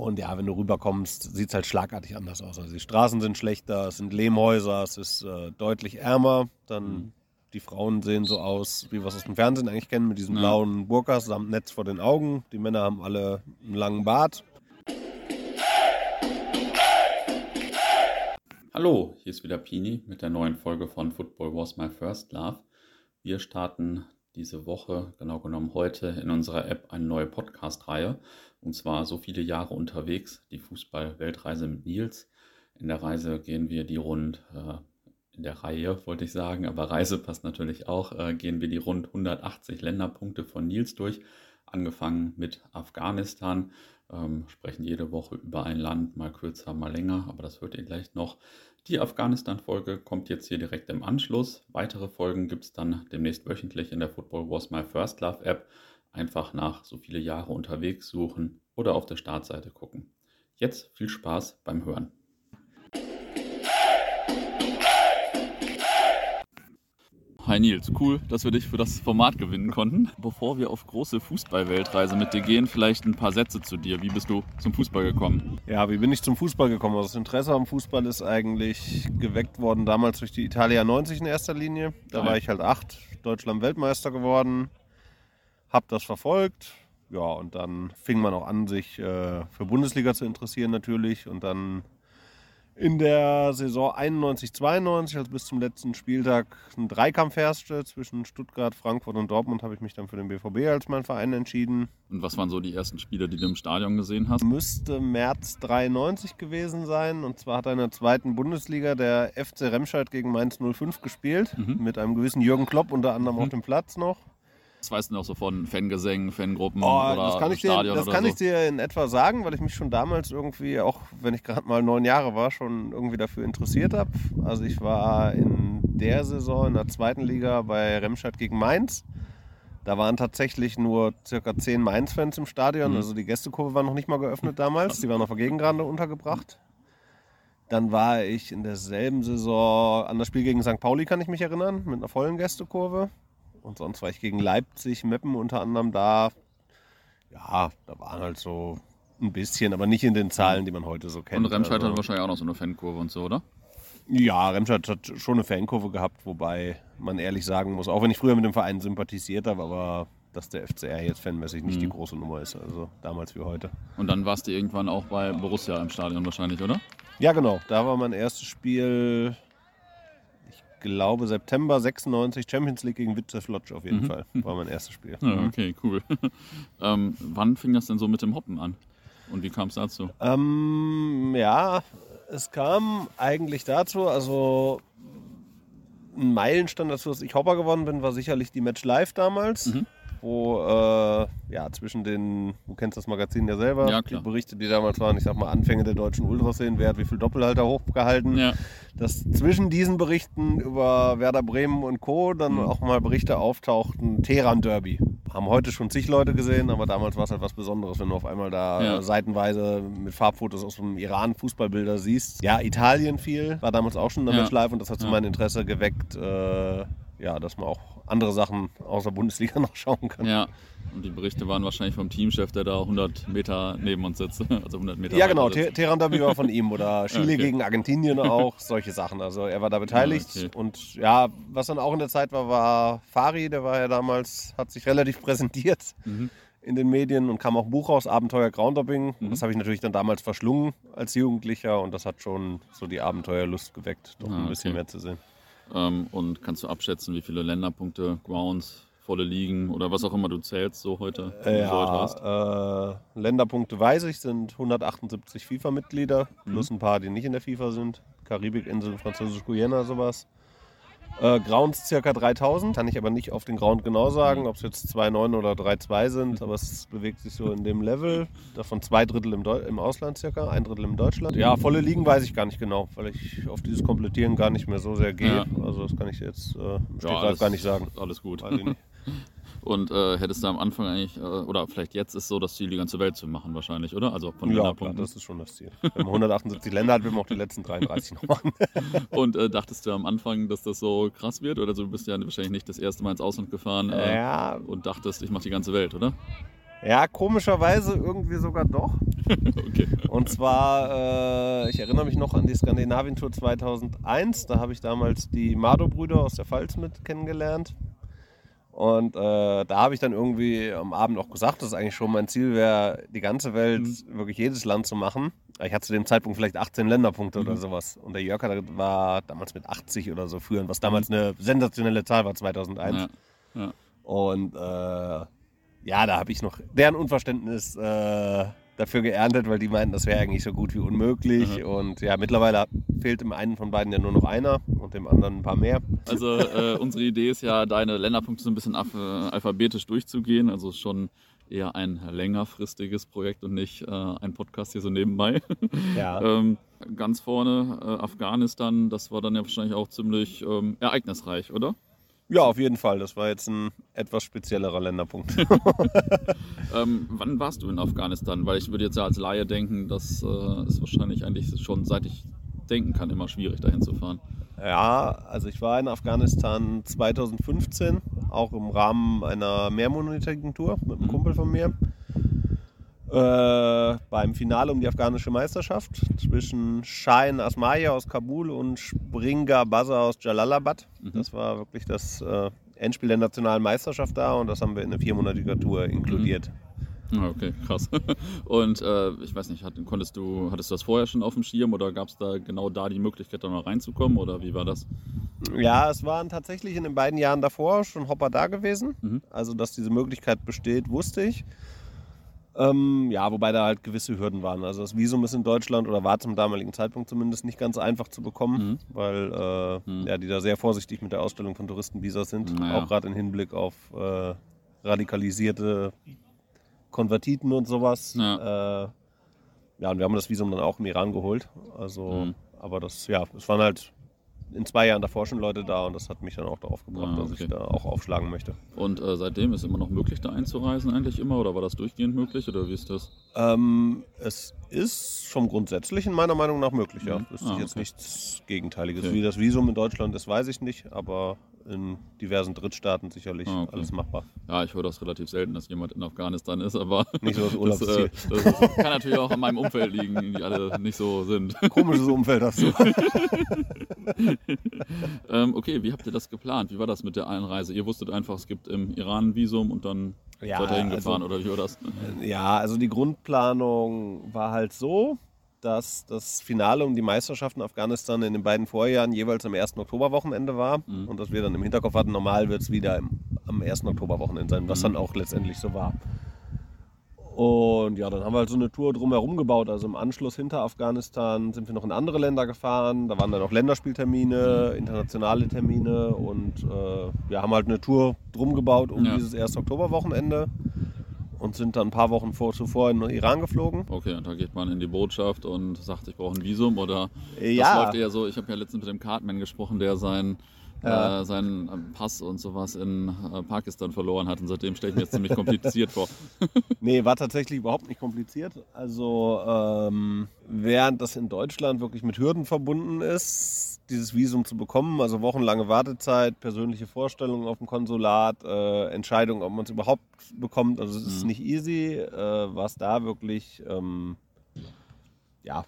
Und ja, wenn du rüberkommst, sieht es halt schlagartig anders aus. Also die Straßen sind schlechter, es sind Lehmhäuser, es ist äh, deutlich ärmer. Dann mhm. die Frauen sehen so aus, wie wir es aus dem Fernsehen eigentlich kennen, mit diesen ja. blauen Burkas samt Netz vor den Augen. Die Männer haben alle einen langen Bart. Hallo, hier ist wieder Pini mit der neuen Folge von Football Was My First Love. Wir starten diese Woche, genau genommen heute, in unserer App eine neue Podcast-Reihe. Und zwar so viele Jahre unterwegs, die Fußball-Weltreise mit Nils. In der Reise gehen wir die rund, äh, in der Reihe wollte ich sagen, aber Reise passt natürlich auch, äh, gehen wir die rund 180 Länderpunkte von Nils durch. Angefangen mit Afghanistan, ähm, sprechen jede Woche über ein Land, mal kürzer, mal länger, aber das hört ihr gleich noch. Die Afghanistan-Folge kommt jetzt hier direkt im Anschluss. Weitere Folgen gibt es dann demnächst wöchentlich in der Football Was My First Love App. Einfach nach so viele Jahre unterwegs suchen oder auf der Startseite gucken. Jetzt viel Spaß beim Hören. Hi Nils, cool, dass wir dich für das Format gewinnen konnten. Bevor wir auf große Fußballweltreise mit dir gehen, vielleicht ein paar Sätze zu dir. Wie bist du zum Fußball gekommen? Ja, wie bin ich zum Fußball gekommen? Also das Interesse am Fußball ist eigentlich geweckt worden damals durch die Italia 90 in erster Linie. Da ja. war ich halt acht, Deutschland Weltmeister geworden, hab das verfolgt. Ja, und dann fing man auch an, sich äh, für Bundesliga zu interessieren natürlich. Und dann in der Saison 91-92, also bis zum letzten Spieltag, ein Dreikampf herrschte zwischen Stuttgart, Frankfurt und Dortmund, habe ich mich dann für den BVB als mein Verein entschieden. Und was waren so die ersten Spiele, die du im Stadion gesehen hast? Müsste März 93 gewesen sein. Und zwar hat er in der zweiten Bundesliga der FC Remscheid gegen Mainz 05 gespielt. Mhm. Mit einem gewissen Jürgen Klopp unter anderem mhm. auf dem Platz noch. Was weißt du noch so von Fangesängen, Fangruppen oh, oder das kann ich Stadion dir, Das kann so? ich dir in etwa sagen, weil ich mich schon damals irgendwie, auch wenn ich gerade mal neun Jahre war, schon irgendwie dafür interessiert habe. Also ich war in der Saison in der zweiten Liga bei Remscheid gegen Mainz. Da waren tatsächlich nur circa zehn Mainz-Fans im Stadion. Mhm. Also die Gästekurve war noch nicht mal geöffnet damals. Die waren auf der Gegengrande untergebracht. Dann war ich in derselben Saison an das Spiel gegen St. Pauli, kann ich mich erinnern, mit einer vollen Gästekurve. Und sonst war ich gegen Leipzig, Meppen unter anderem da. Ja, da waren halt so ein bisschen, aber nicht in den Zahlen, die man heute so kennt. Und Remscheid also, hat wahrscheinlich auch noch so eine Fankurve und so, oder? Ja, Remscheid hat schon eine Fankurve gehabt, wobei man ehrlich sagen muss, auch wenn ich früher mit dem Verein sympathisiert habe, aber dass der FCR jetzt fanmäßig nicht mhm. die große Nummer ist, also damals wie heute. Und dann warst du irgendwann auch bei Borussia im Stadion wahrscheinlich, oder? Ja, genau. Da war mein erstes Spiel glaube September 96 Champions League gegen Witzew Lodge auf jeden mhm. Fall. War mein erstes Spiel. Ja, mhm. okay, cool. ähm, wann fing das denn so mit dem Hoppen an? Und wie kam es dazu? Ähm, ja, es kam eigentlich dazu, also ein Meilenstand dazu, dass ich Hopper geworden bin, war sicherlich die Match Live damals. Mhm wo äh, ja zwischen den, du kennst das Magazin ja selber, ja, die Berichte, die damals waren, ich sag mal Anfänge der deutschen Ultraszene, wer hat wie viel Doppelhalter hochgehalten, ja. dass zwischen diesen Berichten über Werder Bremen und Co. dann mhm. auch mal Berichte auftauchten, Teheran Derby. Haben heute schon zig Leute gesehen, aber damals war es halt was Besonderes, wenn du auf einmal da ja. seitenweise mit Farbfotos aus dem Iran Fußballbilder siehst. Ja, Italien viel, war damals auch schon damit ja. live und das hat so mein Interesse geweckt, äh, ja, dass man auch andere Sachen außer Bundesliga noch schauen kann. Ja, und die Berichte waren wahrscheinlich vom Teamchef, der da 100 Meter neben uns sitzt. Also 100 Meter ja, genau. Teheran Derby war von ihm oder Chile okay. gegen Argentinien auch, solche Sachen. Also er war da beteiligt. Ja, okay. Und ja, was dann auch in der Zeit war, war Fari, der war ja damals, hat sich relativ präsentiert. Mhm in den Medien und kam auch ein Buch raus, Abenteuer Groundhopping. Mhm. Das habe ich natürlich dann damals verschlungen als Jugendlicher und das hat schon so die Abenteuerlust geweckt, doch ah, ein bisschen okay. mehr zu sehen. Ähm, und kannst du abschätzen, wie viele Länderpunkte, Grounds, volle Ligen oder was auch immer du zählst so heute? Ja, äh, Länderpunkte weiß ich, sind 178 FIFA-Mitglieder, mhm. plus ein paar, die nicht in der FIFA sind. Karibikinseln, Französisch-Guyana, sowas. Äh, Grounds circa 3000, kann ich aber nicht auf den Ground genau sagen, ob es jetzt 2,9 oder 3,2 sind, aber es bewegt sich so in dem Level. Davon zwei Drittel im, im, Ausland circa, ein Drittel im Deutschland. Ja, volle Ligen weiß ich gar nicht genau, weil ich auf dieses Komplettieren gar nicht mehr so sehr gehe. Ja. Also das kann ich jetzt äh, ja, gar nicht sagen. Alles gut. Und äh, hättest du am Anfang eigentlich, äh, oder vielleicht jetzt ist so das Ziel, die ganze Welt zu machen wahrscheinlich, oder? Also von ja, klar, das ist schon das Ziel. Wenn man 178 Länder hat, will man auch die letzten 33 noch machen. Und äh, dachtest du am Anfang, dass das so krass wird? Oder so, du bist ja wahrscheinlich nicht das erste Mal ins Ausland gefahren äh, ja. und dachtest, ich mache die ganze Welt, oder? Ja, komischerweise irgendwie sogar doch. okay. Und zwar, äh, ich erinnere mich noch an die Skandinavien-Tour 2001. Da habe ich damals die Mado-Brüder aus der Pfalz mit kennengelernt. Und äh, da habe ich dann irgendwie am Abend auch gesagt, dass eigentlich schon mein Ziel wäre, die ganze Welt, Mhm. wirklich jedes Land zu machen. Ich hatte zu dem Zeitpunkt vielleicht 18 Länderpunkte oder Mhm. sowas. Und der Jörg war damals mit 80 oder so führend, was damals eine sensationelle Zahl war, 2001. Ja. Und äh, ja, da habe ich noch deren Unverständnis äh, dafür geerntet, weil die meinten, das wäre eigentlich so gut wie unmöglich. Mhm. Und ja, mittlerweile fehlt dem einen von beiden ja nur noch einer und dem anderen ein paar mehr. Also äh, unsere Idee ist ja, deine Länderpunkte so ein bisschen alph alphabetisch durchzugehen. Also schon eher ein längerfristiges Projekt und nicht äh, ein Podcast hier so nebenbei. Ja. ähm, ganz vorne äh, Afghanistan, das war dann ja wahrscheinlich auch ziemlich ähm, ereignisreich, oder? Ja, auf jeden Fall. Das war jetzt ein etwas speziellerer Länderpunkt. Ähm, wann warst du in Afghanistan? Weil ich würde jetzt ja als Laie denken, das äh, ist wahrscheinlich eigentlich schon seit ich denken kann immer schwierig dahin zu fahren. ja, also ich war in Afghanistan 2015, auch im Rahmen einer mehrmonatigen Tour mit einem Mhm. Kumpel von mir. Äh, beim Finale um die afghanische Meisterschaft zwischen Shahin Asmaya aus Kabul und Springer Baza aus Jalalabad. Mhm. Das war wirklich das äh, Endspiel der nationalen Meisterschaft da und das haben wir in eine viermonatige Tour inkludiert. Ah, okay, krass. Und äh, ich weiß nicht, konntest du, hattest du das vorher schon auf dem Schirm oder gab es da genau da die Möglichkeit, da mal reinzukommen oder wie war das? Ja, es waren tatsächlich in den beiden Jahren davor schon Hopper da gewesen. Mhm. Also, dass diese Möglichkeit besteht, wusste ich. Ähm, ja, wobei da halt gewisse Hürden waren. Also das Visum ist in Deutschland oder war zum damaligen Zeitpunkt zumindest nicht ganz einfach zu bekommen, Mhm. weil äh, Mhm. ja, die da sehr vorsichtig mit der Ausstellung von Touristenvisas sind. Naja. Auch gerade im Hinblick auf äh, radikalisierte Konvertiten und sowas. Ja. Äh, ja, und wir haben das Visum dann auch im Iran geholt. Also, Mhm. aber das, ja, es waren halt in zwei Jahren davor schon Leute da und das hat mich dann auch darauf gebracht, Ah, dass okay. ich da auch aufschlagen möchte. Und äh, seitdem ist immer noch möglich, da einzureisen eigentlich immer oder war das durchgehend möglich oder wie ist das? Ähm, es ist schon grundsätzlich in meiner Meinung nach möglich, ja. Mhm. Wüsste Ah, jetzt okay. nichts Gegenteiliges. Okay. Wie das Visum in Deutschland ist, weiß ich nicht, aber in diversen Drittstaaten sicherlich Ah, okay. alles machbar. Ja, ich höre das relativ selten, dass jemand in Afghanistan ist, aber Nicht so das das, Urlaubsziel. äh, das kann natürlich auch an meinem Umfeld liegen, die alle nicht so sind. Komisches Umfeld hast du. ähm, okay, wie habt ihr das geplant? Wie war das mit der Einreise? Ihr wusstet einfach, es gibt im Iran ein Visum und dann Ja, seid ihr hingefahren also- oder wie war das? Ja, also die Grundplanung war halt so, dass das Finale um die Meisterschaft in Afghanistan in den beiden Vorjahren jeweils am 1. Oktoberwochenende war Mhm. und dass wir dann im Hinterkopf hatten, normal wird es wieder im, am 1. Oktoberwochenende sein, was Mhm. dann auch letztendlich so war. Und ja, dann haben wir halt so eine Tour drumherum gebaut. Also im Anschluss hinter Afghanistan sind wir noch in andere Länder gefahren. Da waren dann auch Länderspieltermine, internationale Termine und äh, wir haben halt eine Tour drum gebaut um Ja. dieses 1. Oktoberwochenende und sind dann ein paar Wochen vor, zuvor in den Iran geflogen. Okay, und da geht man in die Botschaft und sagt, ich brauche ein Visum oder das Ja. läuft eher so, ich habe ja letztens mit dem Cartman gesprochen, der sein, Ja. äh, seinen äh, Pass und sowas in äh, Pakistan verloren hat und seitdem stelle ich mir jetzt ziemlich kompliziert vor. Nee, war tatsächlich überhaupt nicht kompliziert. Also ähm, während das in Deutschland wirklich mit Hürden verbunden ist, dieses Visum zu bekommen, also wochenlange Wartezeit, persönliche Vorstellungen auf dem Konsulat, äh, Entscheidung, ob man es überhaupt bekommt, also es ist Mhm. nicht easy, äh, war es da wirklich ähm, ja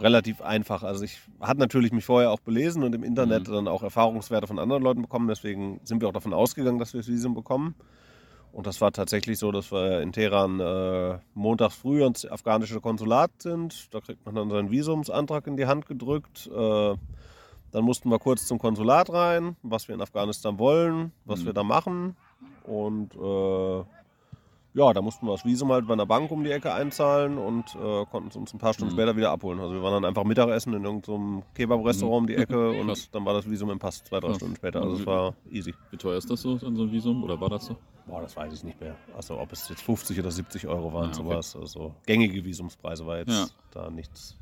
relativ einfach. Also ich hatte natürlich mich vorher auch belesen und im Internet Mhm. dann auch Erfahrungswerte von anderen Leuten bekommen, deswegen sind wir auch davon ausgegangen, dass wir das Visum bekommen. Und das war tatsächlich so, dass wir in Teheran äh, montags früh ans afghanische Konsulat sind. Da kriegt man dann seinen Visumsantrag in die Hand gedrückt. Äh, dann mussten wir kurz zum Konsulat rein, was wir in Afghanistan wollen, was Mhm. wir da machen. Und äh, ja, da mussten wir das Visum halt bei einer Bank um die Ecke einzahlen und äh, konnten es uns ein paar Stunden Mhm. später wieder abholen. Also wir waren dann einfach Mittagessen in irgendeinem Kebab-Restaurant um die Ecke Krass. und dann war das Visum im Pass zwei, drei Krass. Stunden später. Also es war easy. Wie teuer ist das so, so ein Visum oder war das so? Boah, das weiß ich nicht mehr. Also ob es jetzt 50 oder 70 Euro waren, Ja, okay. sowas. Also gängige Visumspreise war jetzt Ja. da nichts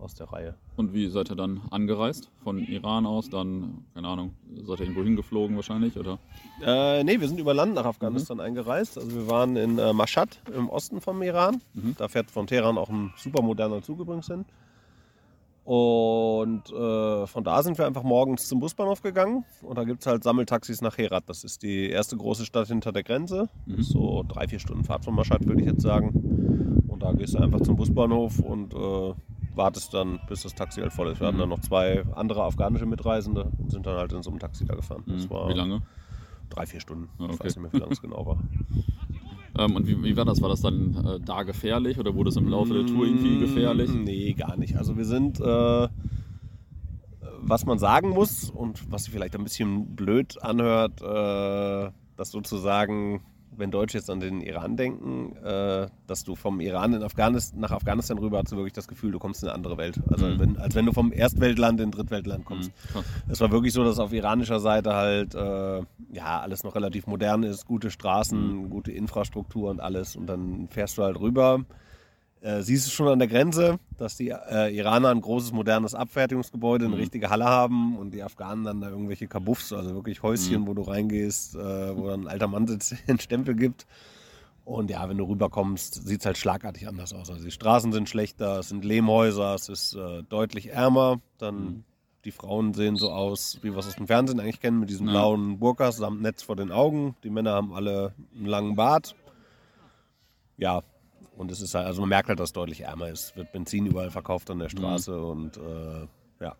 aus der Reihe. Und wie seid ihr dann angereist? Von Iran aus, dann, keine Ahnung, seid ihr irgendwo hingeflogen wahrscheinlich oder? Äh, nee, wir sind über Land nach Mhm. Afghanistan eingereist. Also wir waren in äh, Mashhad im Osten vom Iran. Mhm. Da fährt von Teheran auch ein super moderner Zug übrigens hin. Und äh, von da sind wir einfach morgens zum Busbahnhof gegangen. Und da gibt es halt Sammeltaxis nach Herat. Das ist die erste große Stadt hinter der Grenze. Mhm. So drei, vier Stunden Fahrt von Maschad, würde ich jetzt sagen. Und da gehst du einfach zum Busbahnhof und äh, wartest dann, bis das Taxi halt voll ist. Wir mhm. hatten dann noch zwei andere afghanische Mitreisende und sind dann halt in so einem Taxi da gefahren. Mhm. Wie lange? Drei, vier Stunden. Okay. Ich weiß nicht mehr, wie lange es genau war. Ähm, und wie, wie, war das? War das dann äh, da gefährlich oder wurde es im Laufe der Tour irgendwie mm, gefährlich? Nee, gar nicht. Also wir sind, äh, was man sagen muss und was sich vielleicht ein bisschen blöd anhört, äh, dass sozusagen wenn Deutsche jetzt an den Iran denken, äh, dass du vom Iran in Afghanistan, nach Afghanistan rüber hast du wirklich das Gefühl, du kommst in eine andere Welt. Also mhm. wenn, als wenn du vom Erstweltland in Drittweltland kommst. Mhm. Es war wirklich so, dass auf iranischer Seite halt äh, ja alles noch relativ modern ist, gute Straßen, mhm. gute Infrastruktur und alles. Und dann fährst du halt rüber äh, siehst du schon an der Grenze, dass die äh, Iraner ein großes modernes Abfertigungsgebäude, eine mhm. richtige Halle haben und die Afghanen dann da irgendwelche Kabuffs, also wirklich Häuschen, mhm. wo du reingehst, äh, wo dann ein alter Mann den Stempel gibt. Und ja, wenn du rüberkommst, sieht es halt schlagartig anders aus. Also die Straßen sind schlechter, es sind Lehmhäuser, es ist äh, deutlich ärmer. Dann mhm. die Frauen sehen so aus, wie wir es aus dem Fernsehen eigentlich kennen, mit diesen blauen Burkas samt Netz vor den Augen. Die Männer haben alle einen langen Bart. Ja, und es ist halt, also man merkt halt, dass es deutlich ärmer ist. Wird Benzin überall verkauft an der Straße mhm. und äh, ja.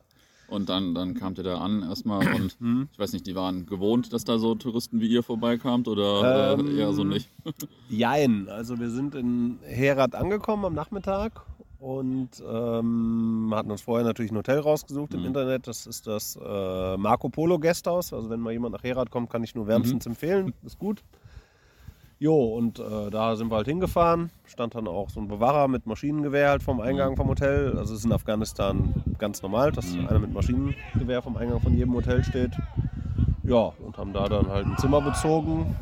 Und dann, dann kamt ihr da an erstmal und mhm. ich weiß nicht, die waren gewohnt, dass da so Touristen wie ihr vorbeikamt oder äh, ähm, eher so nicht? Jein, also wir sind in Herat angekommen am Nachmittag und ähm, hatten uns vorher natürlich ein Hotel rausgesucht mhm. im Internet. Das ist das äh, Marco Polo Gasthaus. Also wenn mal jemand nach Herat kommt, kann ich nur wärmstens mhm. empfehlen. Ist gut. Jo, und äh, da sind wir halt hingefahren. Stand dann auch so ein Bewahrer mit Maschinengewehr halt vom Eingang vom Hotel. Also es ist in Afghanistan ganz normal, dass mhm. einer mit Maschinengewehr vom Eingang von jedem Hotel steht. Ja, und haben da dann halt ein Zimmer bezogen.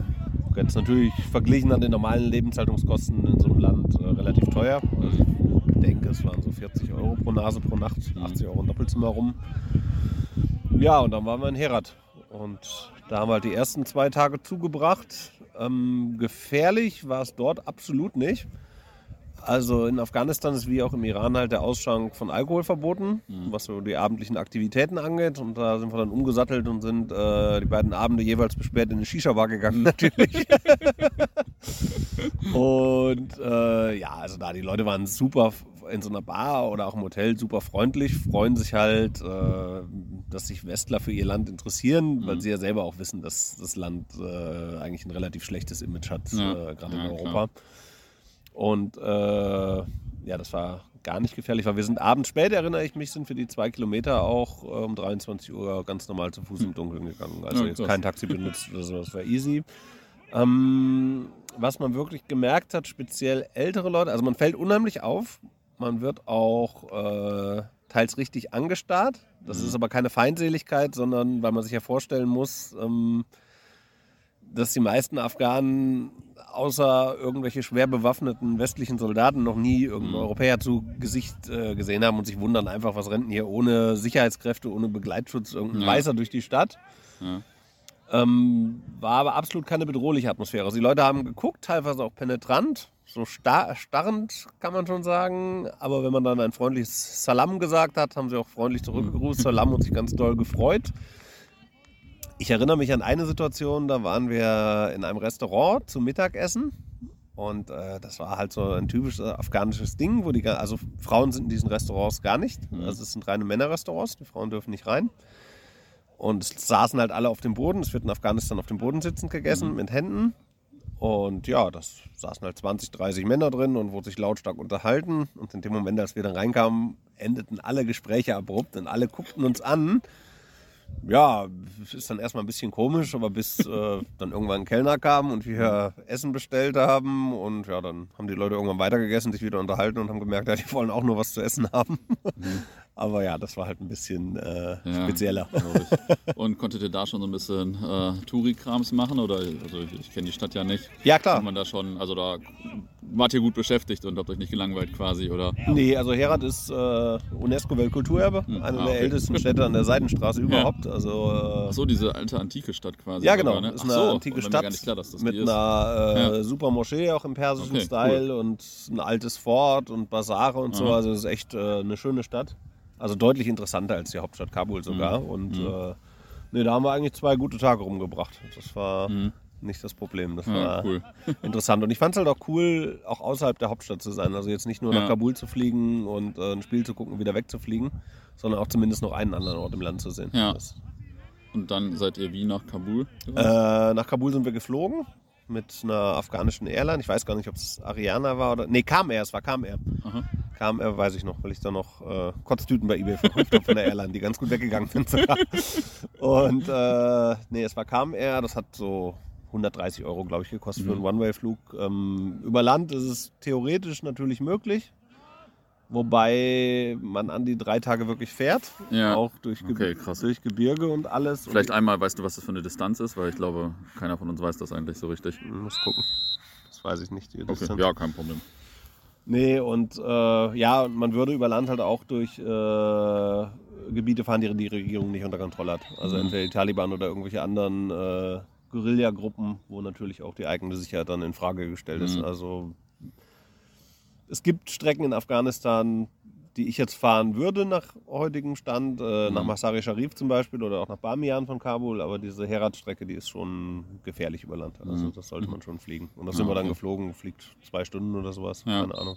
Jetzt natürlich verglichen an den normalen Lebenshaltungskosten in so einem Land äh, relativ teuer. Also ich denke, es waren so 40 Euro pro Nase pro Nacht, 80 mhm. Euro ein Doppelzimmer rum. Ja, und dann waren wir in Herat. Und da haben wir halt die ersten zwei Tage zugebracht. Ähm, gefährlich war es dort absolut nicht. Also in Afghanistan ist wie auch im Iran halt der Ausschank von Alkohol verboten, mhm. was so die abendlichen Aktivitäten angeht. Und da sind wir dann umgesattelt und sind äh, die beiden Abende jeweils besperrt in eine Shisha-Bar gegangen, natürlich. und äh, ja, also da die Leute waren super in so einer Bar oder auch im Hotel super freundlich, freuen sich halt, äh, dass sich Westler für ihr Land interessieren, mhm. weil sie ja selber auch wissen, dass das Land äh, eigentlich ein relativ schlechtes Image hat, ja. Äh, gerade ja, in Europa. Klar. Und äh, ja, das war gar nicht gefährlich, weil wir sind abends spät, erinnere ich mich, sind für die zwei Kilometer auch äh, um 23 Uhr ganz normal zu Fuß im Dunkeln gegangen. Also ja, jetzt kein Taxi benutzt oder so, das war easy. Ähm, was man wirklich gemerkt hat, speziell ältere Leute, also man fällt unheimlich auf, man wird auch äh, teils richtig angestarrt. Das mhm. ist aber keine Feindseligkeit, sondern weil man sich ja vorstellen muss, ähm, dass die meisten Afghanen außer irgendwelche schwer bewaffneten westlichen Soldaten noch nie irgendeinen mhm. Europäer zu Gesicht äh, gesehen haben und sich wundern einfach, was rennt hier ohne Sicherheitskräfte, ohne Begleitschutz, irgendein ja. Weißer durch die Stadt. Ja. Ähm, war aber absolut keine bedrohliche Atmosphäre. Also die Leute haben geguckt, teilweise auch penetrant, so star starrend kann man schon sagen. Aber wenn man dann ein freundliches Salam gesagt hat, haben sie auch freundlich zurückgegrüßt. Salam und sich ganz doll gefreut. Ich erinnere mich an eine Situation, da waren wir in einem Restaurant zum Mittagessen. Und äh, das war halt so ein typisches afghanisches Ding, wo die, also Frauen sind in diesen Restaurants gar nicht. Mhm. Also es sind reine Männerrestaurants, die Frauen dürfen nicht rein. Und es saßen halt alle auf dem Boden. Es wird in Afghanistan auf dem Boden sitzend gegessen mhm. mit Händen. Und ja, das saßen halt 20, 30 Männer drin und wurde sich lautstark unterhalten. Und in dem Moment, als wir dann reinkamen, endeten alle Gespräche abrupt und alle guckten uns an ja, ist dann erstmal ein bisschen komisch, aber bis äh, dann irgendwann ein Kellner kam und wir Essen bestellt haben und ja, dann haben die Leute irgendwann weitergegessen, sich wieder unterhalten und haben gemerkt, ja, die wollen auch nur was zu essen haben. Mhm. aber ja, das war halt ein bisschen äh, ja, spezieller. Und konntet ihr da schon so ein bisschen äh, Touri-Krams machen oder, also ich, ich kenne die Stadt ja nicht. Ja, klar. Kann man da schon, also da wart ihr gut beschäftigt und habt euch nicht gelangweilt quasi, oder? Nee, also Herat ist äh, UNESCO-Weltkulturerbe, hm. eine ah, der okay. ältesten Städte an der Seidenstraße überhaupt. Ja. Also, äh, Ach so, diese alte antike Stadt quasi. Ja, genau. Sogar, ne? ist eine so, antike Stadt klar, das mit einer äh, ja. super Moschee, auch im persischen okay, Style cool. und ein altes Fort und Basare und Aha. so. Also es ist echt äh, eine schöne Stadt. Also deutlich interessanter als die Hauptstadt Kabul sogar. Mhm. Und Mhm. äh, nee, da haben wir eigentlich zwei gute Tage rumgebracht. Das war Mhm. nicht das Problem. Das Ja, war cool. interessant. Und ich fand es halt auch cool, auch außerhalb der Hauptstadt zu sein. Also jetzt nicht nur Ja. nach Kabul zu fliegen und äh, ein Spiel zu gucken, wieder wegzufliegen, sondern auch zumindest noch einen anderen Ort im Land zu sehen. Ja. Das, Und dann seid ihr wie nach Kabul? äh, nach Kabul sind wir geflogen mit einer afghanischen Airline. Ich weiß gar nicht, ob es Ariana war oder. Nee, Kam Air, es war Kam Air. Aha. Kam Air, weiß ich noch, weil ich da noch äh, Kotztüten bei eBay verkauft habe von der Airline, die ganz gut weggegangen sind sogar. Und äh, nee, es war Kam Air, das hat so 130 Euro, glaube ich, gekostet für einen Mhm. One-Way-Flug. Ähm, über Land ist es theoretisch natürlich möglich. Wobei man an die drei Tage wirklich fährt. Ja. Auch durch, Ge Okay, krass. durch Gebirge und alles. Vielleicht und einmal, weißt du, was das für eine Distanz ist? Weil ich glaube, keiner von uns weiß das eigentlich so richtig. ich muss gucken. Das weiß ich nicht. Die Okay, Distanz. ja, kein Problem. Nee, und äh, ja, und man würde über Land halt auch durch äh, Gebiete fahren, die die Regierung nicht unter Kontrolle hat. Also Mhm. entweder die Taliban oder irgendwelche anderen äh, Guerillagruppen, wo natürlich auch die eigene Sicherheit dann in Frage gestellt ist. Mhm. Also es gibt Strecken in Afghanistan, die ich jetzt fahren würde nach heutigem Stand, äh, nach Mhm. Masari Sharif zum Beispiel oder auch nach Bamiyan von Kabul, aber diese Herat-Strecke, die ist schon gefährlich über Land. Also Mhm. das sollte man schon fliegen. Und da Ja, sind wir dann okay. geflogen, fliegt zwei Stunden oder sowas, Ja. keine Ahnung.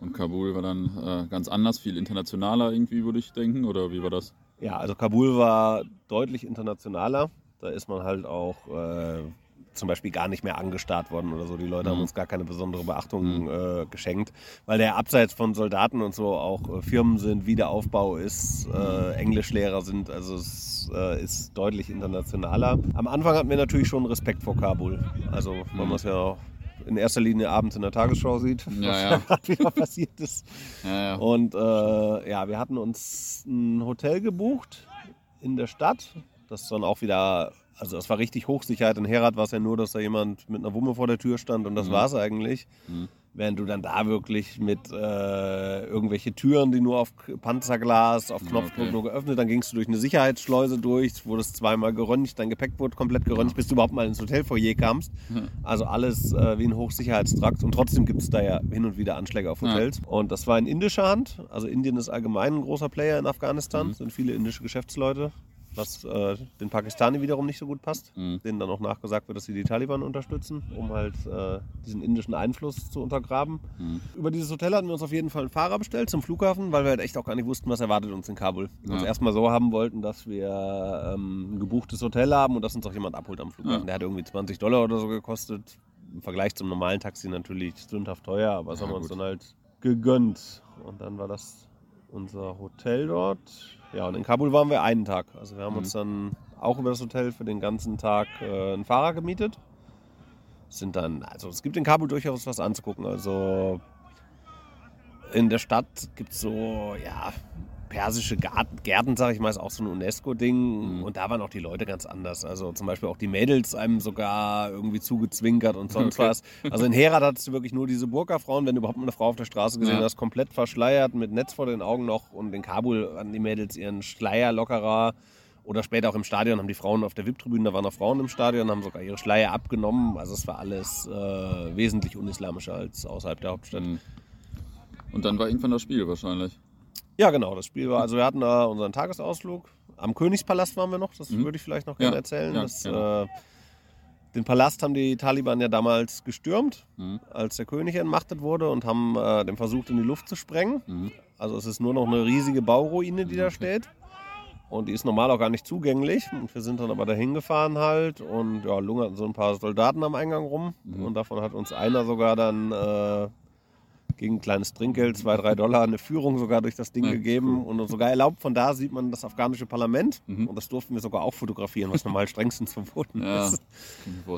Und Kabul war dann äh, ganz anders, viel internationaler irgendwie, würde ich denken. Oder wie war das? Ja, also Kabul war deutlich internationaler. Da ist man halt auch äh, zum Beispiel gar nicht mehr angestarrt worden oder so. Die Leute haben Mhm. uns gar keine besondere Beachtung äh, geschenkt, weil der abseits von Soldaten und so auch äh, Firmen sind, Wiederaufbau ist, äh, Englischlehrer sind. Also es äh, ist deutlich internationaler. Am Anfang hatten wir natürlich schon Respekt vor Kabul. Also Mhm. man es ja auch in erster Linie abends in der Tagesschau sieht, Ja, was ja. gerade wieder passiert ist. Ja. Und äh, ja, wir hatten uns ein Hotel gebucht in der Stadt. Das dann auch wieder, also das war richtig Hochsicherheit. In Herat war es ja nur, dass da jemand mit einer Wumme vor der Tür stand und das Mhm. war es eigentlich. Mhm. Während du dann da wirklich mit äh, irgendwelche Türen, die nur auf Panzerglas, auf Ja, Knopfdruck okay. nur geöffnet, dann gingst du durch eine Sicherheitsschleuse durch, wurdest zweimal geröntgt, dein Gepäck wurde komplett geröntgt, bis du überhaupt mal ins Hotelfoyer kamst. Hm. Also alles äh, wie ein Hochsicherheitstrakt und trotzdem gibt es da ja hin und wieder Anschläge auf Ja. Hotels. Und das war in indischer Hand. Also Indien ist allgemein ein großer Player in Afghanistan. Mhm. Es sind viele indische Geschäftsleute, was äh, den Pakistani wiederum nicht so gut passt. Mhm. Denen dann auch nachgesagt wird, dass sie die Taliban unterstützen, um halt äh, diesen indischen Einfluss zu untergraben. Mhm. Über dieses Hotel hatten wir uns auf jeden Fall einen Fahrer bestellt zum Flughafen, weil wir halt echt auch gar nicht wussten, was erwartet uns in Kabul. Wir uns Ja. erstmal so haben wollten, dass wir ähm, ein gebuchtes Hotel haben und dass uns auch jemand abholt am Flughafen. Ja. Der hat irgendwie 20 Dollar oder so gekostet. Im Vergleich zum normalen Taxi natürlich sündhaft teuer, aber das Ja, haben wir uns dann halt gegönnt. Und dann war das unser Hotel dort. Ja, und in Kabul waren wir einen Tag. Also wir haben Mhm. uns dann auch über das Hotel für den ganzen Tag äh, einen Fahrer gemietet. Sind dann, also es gibt in Kabul durchaus was anzugucken. Also in der Stadt gibt es so, ja, persische Garten, Gärten, sag ich mal, ist auch so ein UNESCO-Ding. Mhm. Und da waren auch die Leute ganz anders. Also zum Beispiel auch die Mädels einem sogar irgendwie zugezwinkert und sonst Okay. was. Also in Herat hattest du wirklich nur diese Burka-Frauen, wenn du überhaupt mal eine Frau auf der Straße gesehen Ja. hast, komplett verschleiert, mit Netz vor den Augen noch. Und in Kabul hatten die Mädels ihren Schleier lockerer. Oder später auch im Stadion haben die Frauen auf der VIP-Tribüne, da waren auch Frauen im Stadion, haben sogar ihre Schleier abgenommen. Also es war alles äh, wesentlich unislamischer als außerhalb der Hauptstadt. Mhm. Und dann war irgendwann das Spiel wahrscheinlich. Ja, genau, das Spiel war, also wir hatten da unseren Tagesausflug. Am Königspalast waren wir noch, das Mhm. würde ich vielleicht noch Ja, gerne erzählen. ja, das, gerne. äh, den Palast haben die Taliban ja damals gestürmt, Mhm. als der König entmachtet wurde und haben äh, den versucht in die Luft zu sprengen. Mhm. Also es ist nur noch eine riesige Bauruine, die da steht. Und die ist normal auch gar nicht zugänglich. Und wir sind dann aber dahin gefahren halt und ja, lungerten so ein paar Soldaten am Eingang rum. Mhm. Und davon hat uns einer sogar dann äh, gegen ein kleines Trinkgeld, zwei, drei Dollar, eine Führung sogar durch das Ding Ja, gegeben und uns sogar erlaubt. Von da sieht man das afghanische Parlament. Mhm. Und das durften wir sogar auch fotografieren, was normal strengstens verboten Ja, ist.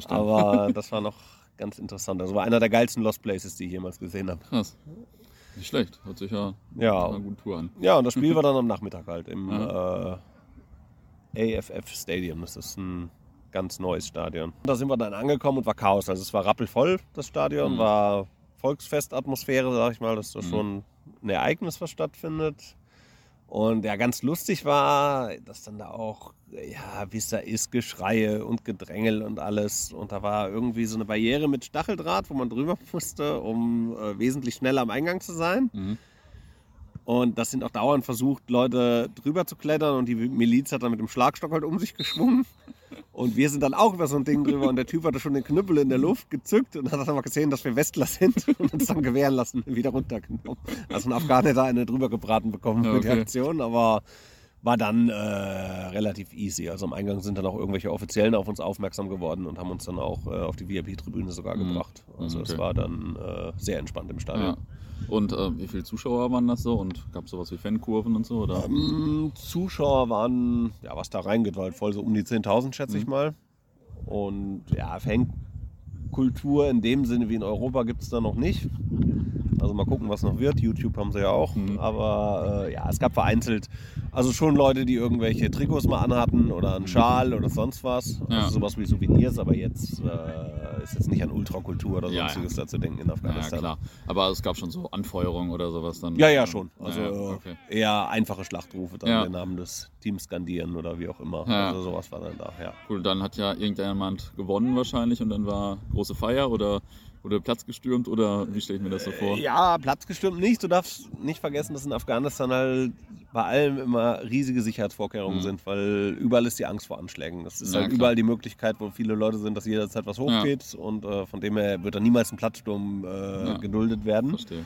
Aber das war noch ganz interessant. Also war einer der geilsten Lost Places, die ich jemals gesehen habe. Krass. Nicht schlecht. Hört sich ja Ja, eine gute Tour an. Ja, und das Spiel war dann am Nachmittag halt im äh, AFF Stadium. Das ist ein ganz neues Stadion. Da sind wir dann angekommen und war Chaos. Also es war rappelvoll, das Stadion, Mhm. war Volksfestatmosphäre, sag ich mal. Das ist Mhm. schon ein Ereignis, was stattfindet. Und ja, ganz lustig war, dass dann da auch, ja, wie es da ist, Geschreie und Gedrängel und alles. Und da war irgendwie so eine Barriere mit Stacheldraht, wo man drüber musste, um äh, wesentlich schneller am Eingang zu sein. Mhm. Und das sind auch dauernd versucht, Leute drüber zu klettern und die Miliz hat dann mit dem Schlagstock halt um sich geschwungen. Und wir sind dann auch über so ein Ding drüber und der Typ hatte schon den Knüppel in der Luft gezückt und hat dann mal gesehen, dass wir Westler sind und uns dann gewähren lassen, wieder runtergenommen. Also ein Afghaner da eine drüber gebraten bekommen für die Okay. Aktion, aber war dann äh, relativ easy. Also am Eingang sind dann auch irgendwelche Offiziellen auf uns aufmerksam geworden und haben uns dann auch äh, auf die VIP-Tribüne sogar Mhm. gebracht. Also es Okay. war dann äh, sehr entspannt im Stadion. Ja. Und äh, wie viele Zuschauer waren das so? Und gab es sowas wie Fankurven und so? Oder? Ähm, Zuschauer waren, ja, was da reingeht, war halt voll so um die 10.000, schätze ich Mhm. mal. Und ja, Fankultur in dem Sinne wie in Europa gibt es da noch nicht. Also mal gucken, was noch wird. YouTube haben sie ja auch. Mhm. Aber äh, ja, es gab vereinzelt, also schon Leute, die irgendwelche Trikots mal anhatten oder einen Schal oder sonst was. Ja. Also sowas wie Souvenirs, aber jetzt äh, ist jetzt nicht an Ultrakultur oder Ja, ja. sonstiges da zu denken in Ja, Afghanistan. klar. Aber es gab schon so Anfeuerungen oder sowas dann? Ja, ja, schon. Also Ja, ja, okay. eher einfache Schlachtrufe, dann Ja. den Namen des Teams skandieren oder wie auch immer. Ja. Also sowas war dann da, ja. Cool, dann hat ja irgendjemand gewonnen wahrscheinlich und dann war große Feier oder wurde Platz gestürmt oder wie stelle ich mir das so vor? Ja, Platz gestimmt nicht. Du darfst nicht vergessen, dass in Afghanistan halt bei allem immer riesige Sicherheitsvorkehrungen Mhm. sind, weil überall ist die Angst vor Anschlägen. Das ist Ja, halt klar. überall die Möglichkeit, wo viele Leute sind, dass jederzeit was hochgeht und äh, von dem her wird da niemals ein Platzsturm äh, Ja. geduldet werden. Verstehe.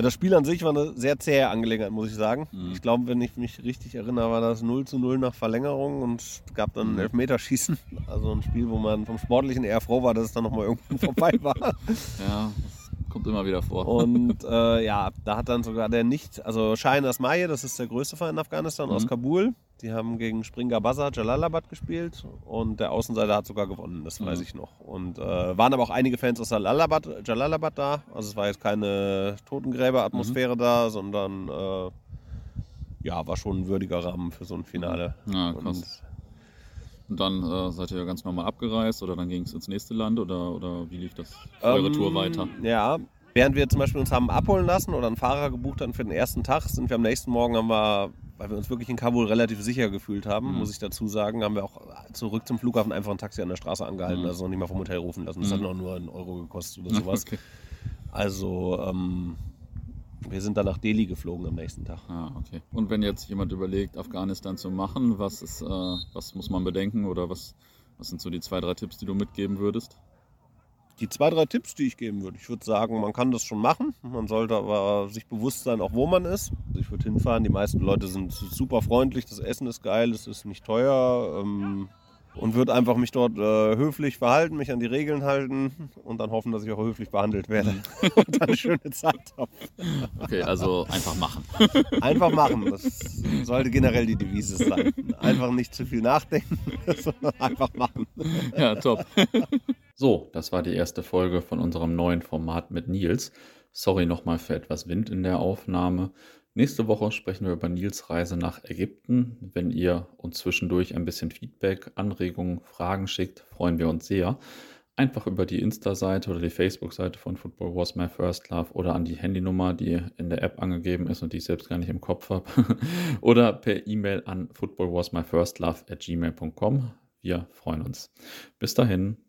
Das Spiel an sich war eine sehr zähe Angelegenheit, muss ich sagen. Mhm. Ich glaube, wenn ich mich richtig erinnere, war das 0 zu 0 nach Verlängerung und es gab dann ein Mhm. Elfmeterschießen. Also ein Spiel, wo man vom Sportlichen eher froh war, dass es dann nochmal irgendwo vorbei war. Ja, das kommt immer wieder vor. Und äh, ja, da hat dann sogar der nicht, also Shahin Asmaye, das ist der größte Verein in Afghanistan, aus Mhm. Kabul. Die haben gegen Springer Bazaar Jalalabad gespielt und der Außenseiter hat sogar gewonnen, das weiß Mhm. ich noch. Und äh, waren aber auch einige Fans aus Jalalabad, Jalalabad da. Also es war jetzt keine Totengräber-Atmosphäre Mhm. da, sondern äh, ja, war schon ein würdiger Rahmen für so ein Finale. Ja, Und krass. Und dann äh, seid ihr ganz normal abgereist oder dann ging es ins nächste Land oder, oder wie lief das eure Ähm, Tour weiter? Ja. Während wir zum Beispiel uns haben abholen lassen oder einen Fahrer gebucht hatten für den ersten Tag, sind wir am nächsten Morgen, haben wir, weil wir uns wirklich in Kabul relativ sicher gefühlt haben, Mhm. muss ich dazu sagen, haben wir auch zurück zum Flughafen einfach ein Taxi an der Straße angehalten, Mhm. also noch nicht mal vom Hotel rufen lassen. Das Mhm. hat noch nur einen Euro gekostet oder sowas. Okay. Also ähm, wir sind dann nach Delhi geflogen am nächsten Tag. Ah, okay. Und wenn jetzt jemand überlegt, Afghanistan zu machen, was ist, äh, was muss man bedenken oder was, was sind so die zwei, drei Tipps, die du mitgeben würdest? Die zwei, drei Tipps, die ich geben würde. Ich würde sagen, man kann das schon machen. Man sollte aber sich bewusst sein, auch wo man ist. Also ich würde hinfahren. Die meisten Leute sind super freundlich. Das Essen ist geil. Es ist nicht teuer. Ähm, und würde einfach mich dort äh, höflich verhalten, mich an die Regeln halten und dann hoffen, dass ich auch höflich behandelt werde und dann eine schöne Zeit habe. Okay, also einfach machen. Einfach machen. Das sollte generell die Devise sein. Einfach nicht zu viel nachdenken, sondern einfach machen. Ja, top. So, das war die erste Folge von unserem neuen Format mit Nils. Sorry nochmal für etwas Wind in der Aufnahme. Nächste Woche sprechen wir über Nils Reise nach Ägypten. Wenn ihr uns zwischendurch ein bisschen Feedback, Anregungen, Fragen schickt, freuen wir uns sehr. Einfach über die Insta-Seite oder die Facebook-Seite von Football Was My First Love oder an die Handynummer, die in der App angegeben ist und die ich selbst gar nicht im Kopf habe. oder per E-Mail an footballwasmyfirstlove at gmail.com. Wir freuen uns. Bis dahin.